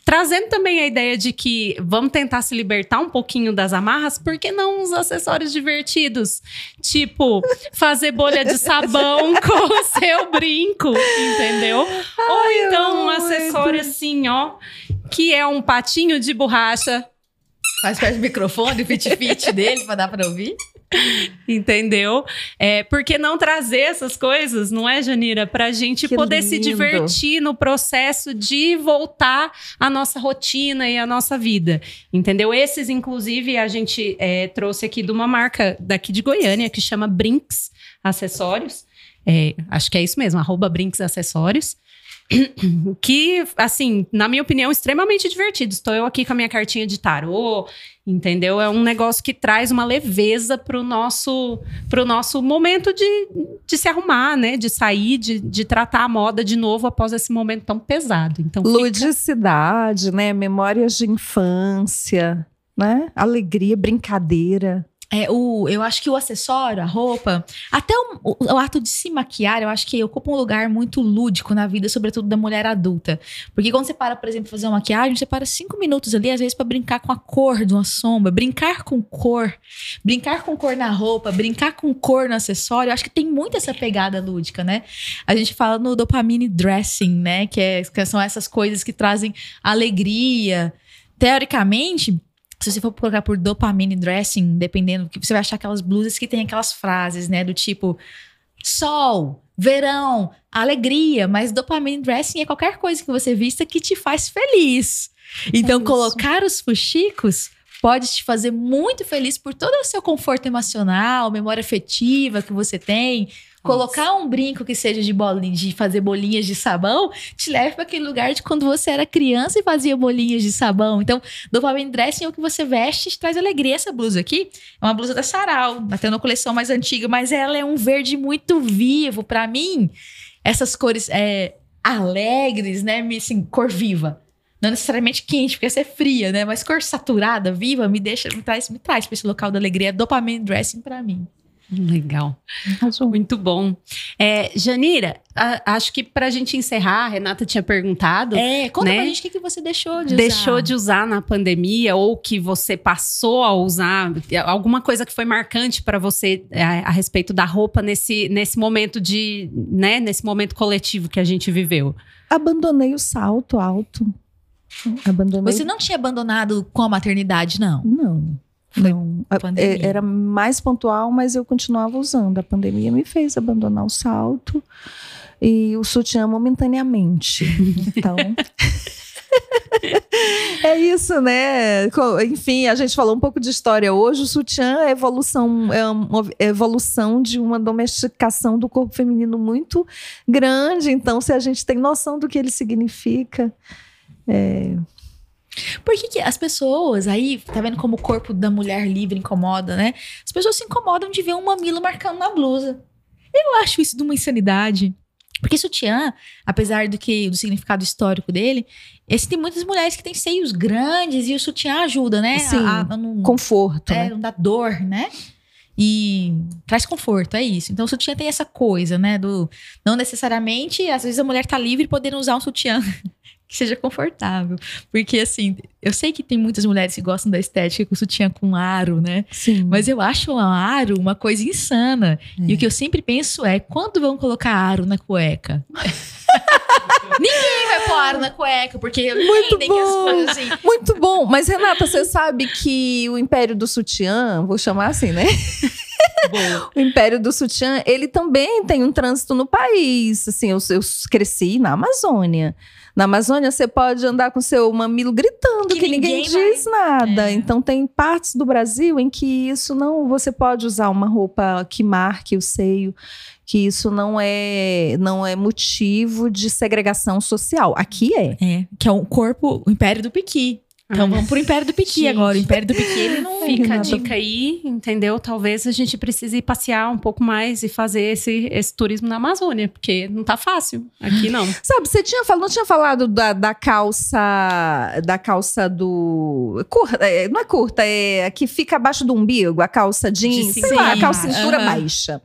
Trazendo também a ideia de que vamos tentar se libertar um pouquinho das amarras, por que não uns acessórios divertidos? Tipo, fazer bolha de sabão com o seu brinco, entendeu? Ai, Ou então um acessório assim, ó, que é um patinho de borracha, Faz perto do microfone, o fit-fit dele, pra dar pra ouvir. entendeu? É, por que não trazer essas coisas, não é, Janira? Pra gente Que poder se lindo. divertir no processo de voltar à nossa rotina e à nossa vida, entendeu? Esses, inclusive, a gente é, trouxe aqui de uma marca daqui de Goiânia que chama Brinks Acessórios. É, acho que é isso mesmo, arroba Brinks Acessórios. Que, assim, na minha opinião, extremamente divertido. Estou eu aqui com a minha cartinha de tarô, entendeu? É um negócio que traz uma leveza pro nosso, pro nosso momento de, de se arrumar, né? De sair, de, de tratar a moda de novo após esse momento tão pesado. Então, fica- Ludicidade, né? Memórias de infância, né? Alegria, brincadeira. É, o, eu acho que o acessório, a roupa, até o, o- ato de se maquiar, eu acho que ocupa um lugar muito lúdico na vida, sobretudo da mulher adulta. Porque quando você para, por exemplo, fazer uma maquiagem, você para cinco minutos ali, às vezes, pra brincar com a cor de uma sombra, brincar com cor, brincar com cor na roupa, brincar com cor no acessório. Eu acho que tem muito essa pegada lúdica, né? A gente fala no dopamine dressing, né? Que, é- que são essas coisas que trazem alegria. Teoricamente, se você for procurar por dopamine dressing, dependendo, que você vai achar aquelas blusas que tem aquelas frases, né? Do tipo sol, verão, alegria, mas dopamine dressing é qualquer coisa que você vista que te faz feliz. Então, isso. colocar os fuxicos pode te fazer muito feliz por todo o seu conforto emocional, memória afetiva que você tem. Colocar um brinco que seja de bolinha, de fazer bolinhas de sabão, te leva para aquele lugar de quando você era criança e fazia bolinhas de sabão. Então, dopamine dressing é o que você veste e te traz alegria. Essa blusa aqui é uma blusa da Sarau, até na coleção mais antiga, mas ela é um verde muito vivo. Para mim, essas cores é, alegres, né? Assim, cor viva. não necessariamente quente, porque essa é fria, né? Mas cor saturada, viva, me deixa, me traz, me traz pra esse local da alegria. Dopamine dressing pra mim. Legal. Muito bom. É, Janira, a, acho que pra gente encerrar, a Renata tinha perguntado. É, conta né? pra gente o que, que você deixou de Deixou usar. de usar na pandemia ou que você passou a usar alguma coisa que foi marcante para você é, a, a, respeito da roupa nesse, nesse momento de, né, nesse momento coletivo que a gente viveu. Abandonei o salto alto. Abandonei. Você não tinha abandonado com a maternidade, não? Não. Foi não, era mais pontual, mas eu continuava usando. A pandemia me fez abandonar o salto e o sutiã momentaneamente. Então. é isso, né? Enfim, a gente falou um pouco de história hoje. O sutiã é evolução, é uma evolução de uma domesticação do corpo feminino muito grande. Então, se a gente tem noção do que ele significa, é, por que, que, as pessoas aí, tá vendo como o corpo da mulher livre incomoda, né? As pessoas se incomodam de ver um mamilo marcando na blusa. Eu acho isso de uma insanidade. Porque sutiã, apesar do que do significado histórico dele, esse tem muitas mulheres que têm seios grandes e o sutiã ajuda, né? Sim, a, a, conforto. É, né? não dá dor, né? E traz conforto, é isso. Então o sutiã tem essa coisa, né? Do não necessariamente, às vezes a mulher tá livre podendo usar um sutiã que seja confortável. Porque, assim, eu sei que tem muitas mulheres que gostam da estética com sutiã com aro, né? Sim. Mas eu acho o aro uma coisa insana. É. E o que eu sempre penso é, quando vão colocar aro na cueca? Ninguém vai pôr aro na cueca, porque muito bom. as coisas assim. Muito bom. Mas, Renata, você sabe que o Império do Sutiã, vou chamar assim, né? o Império do Sutiã, ele também tem um trânsito no país. Assim, eu, eu cresci na Amazônia. Na Amazônia, você pode andar com seu mamilo gritando, que, que ninguém, ninguém, diz nada. É. Então, tem partes do Brasil em que isso não. Você pode usar uma roupa que marque o seio que isso não é não é motivo de segregação social. Aqui é. É, que é o corpo, o império do piqui. Então vamos pro Império do Piqui gente, agora. O Império do Piqui, ele não fica a dica aí, entendeu? Talvez a gente precise passear um pouco mais e fazer esse, esse turismo na Amazônia, porque não tá fácil. Aqui não. Sabe, você tinha falado, não tinha falado da, da calça da calça do curta, é, não é curta, é que fica abaixo do umbigo, a calça jeans, sei sim, lá, a calça cintura uhum. baixa.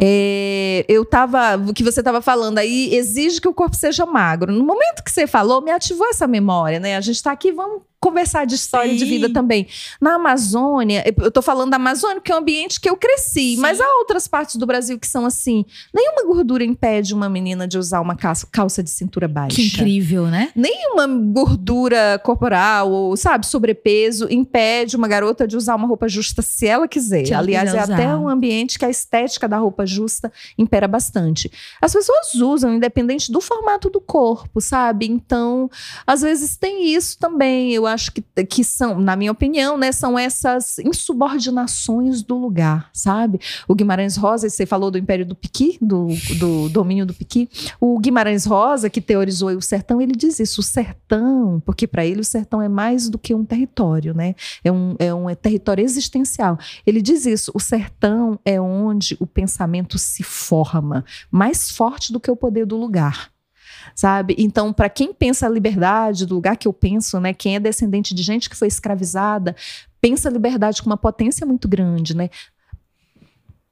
É, eu tava, o que você tava falando aí exige que o corpo seja magro. No momento que você falou, me ativou essa memória, né? A gente tá aqui, vamos know conversar de história Sim. de vida também. Na Amazônia, eu tô falando da Amazônia, que é um ambiente que eu cresci, Sim. mas há outras partes do Brasil que são assim. Nenhuma gordura impede uma menina de usar uma calça de cintura baixa. Que incrível, né? Nenhuma gordura corporal ou, sabe, sobrepeso impede uma garota de usar uma roupa justa se ela quiser. Se Aliás, é usar. até um ambiente que a estética da roupa justa impera bastante. As pessoas usam, independente do formato do corpo, sabe? Então, às vezes tem isso também. Eu acho que, que são, na minha opinião, né, são essas insubordinações do lugar, sabe? O Guimarães Rosa, você falou do Império do Piqui, do, do domínio do Piqui. O Guimarães Rosa, que teorizou o sertão, ele diz isso: o sertão, porque para ele o sertão é mais do que um território, né? É um, é um é território existencial. Ele diz isso: o sertão é onde o pensamento se forma, mais forte do que o poder do lugar sabe? Então, para quem pensa a liberdade, do lugar que eu penso, né? Quem é descendente de gente que foi escravizada, pensa a liberdade com uma potência muito grande, né?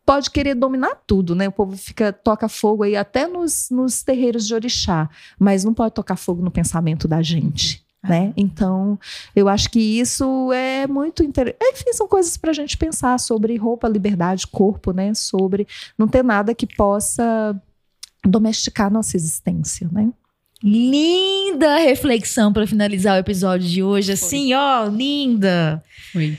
Pode querer dominar tudo, né? O povo fica toca fogo aí até nos, nos terreiros de orixá, mas não pode tocar fogo no pensamento da gente. Né? Então, eu acho que isso é muito interessante. Enfim, são coisas para a gente pensar sobre roupa, liberdade, corpo, né? Sobre não ter nada que possa domesticar nossa existência, né? Linda reflexão para finalizar o episódio de hoje. Assim, ó, linda. Foi.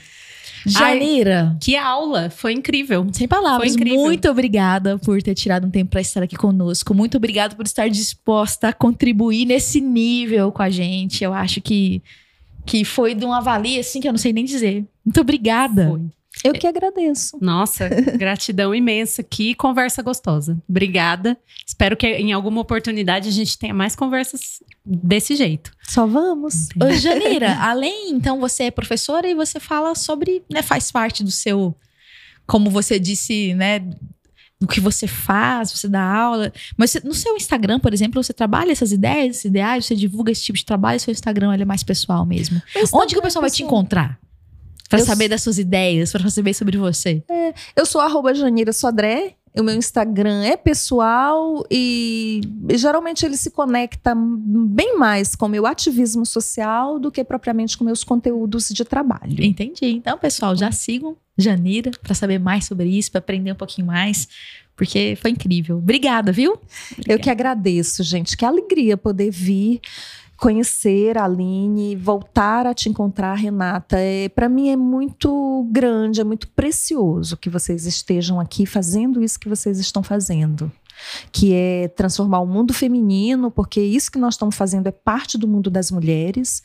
Janeira. Ai, que aula, foi incrível. Sem palavras. Muito obrigada por ter tirado um tempo para estar aqui conosco. Muito obrigada por estar disposta a contribuir nesse nível com a gente. Eu acho que que foi de uma valia assim que eu não sei nem dizer. Muito obrigada. Foi. Eu que agradeço. Nossa, gratidão imensa. Que conversa gostosa. Obrigada. Espero que em alguma oportunidade a gente tenha mais conversas desse jeito. Só vamos. Ô, Janira, além, então, você é professora e você fala sobre, né, faz parte do seu, como você disse, né, no que você faz, você dá aula. Mas você- no seu Instagram, por exemplo, você trabalha essas ideias, esses ideais, você divulga esse tipo de trabalho, seu Instagram ele é mais pessoal mesmo. Onde que o pessoal vai te encontrar? Pra Eu saber das suas ideias, pra saber sobre você. Eu sou arroba Janira Sodré. O meu Instagram é pessoal e, geralmente ele se conecta bem mais com o meu ativismo social do que propriamente com meus conteúdos de trabalho. Entendi. Então, pessoal, já sigam Janira pra saber mais sobre isso, pra aprender um pouquinho mais, porque foi incrível. Obrigada, viu? Eu que agradeço, gente. Que alegria poder vir conhecer a Aline, voltar a te encontrar, Renata. É, Para mim é muito grande, é muito precioso que vocês estejam aqui fazendo isso que vocês estão fazendo. Que é transformar o mundo feminino, porque isso que nós estamos fazendo é parte do mundo das mulheres,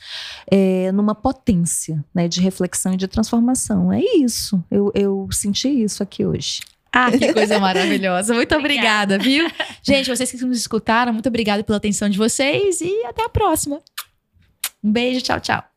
é, numa potência né, de reflexão e de transformação. É isso. Eu, eu senti isso aqui hoje. Ah, que coisa maravilhosa. Muito Obrigada. obrigada, viu? Gente, vocês que nos escutaram, muito obrigada pela atenção de vocês e até a próxima. Um beijo, tchau, tchau.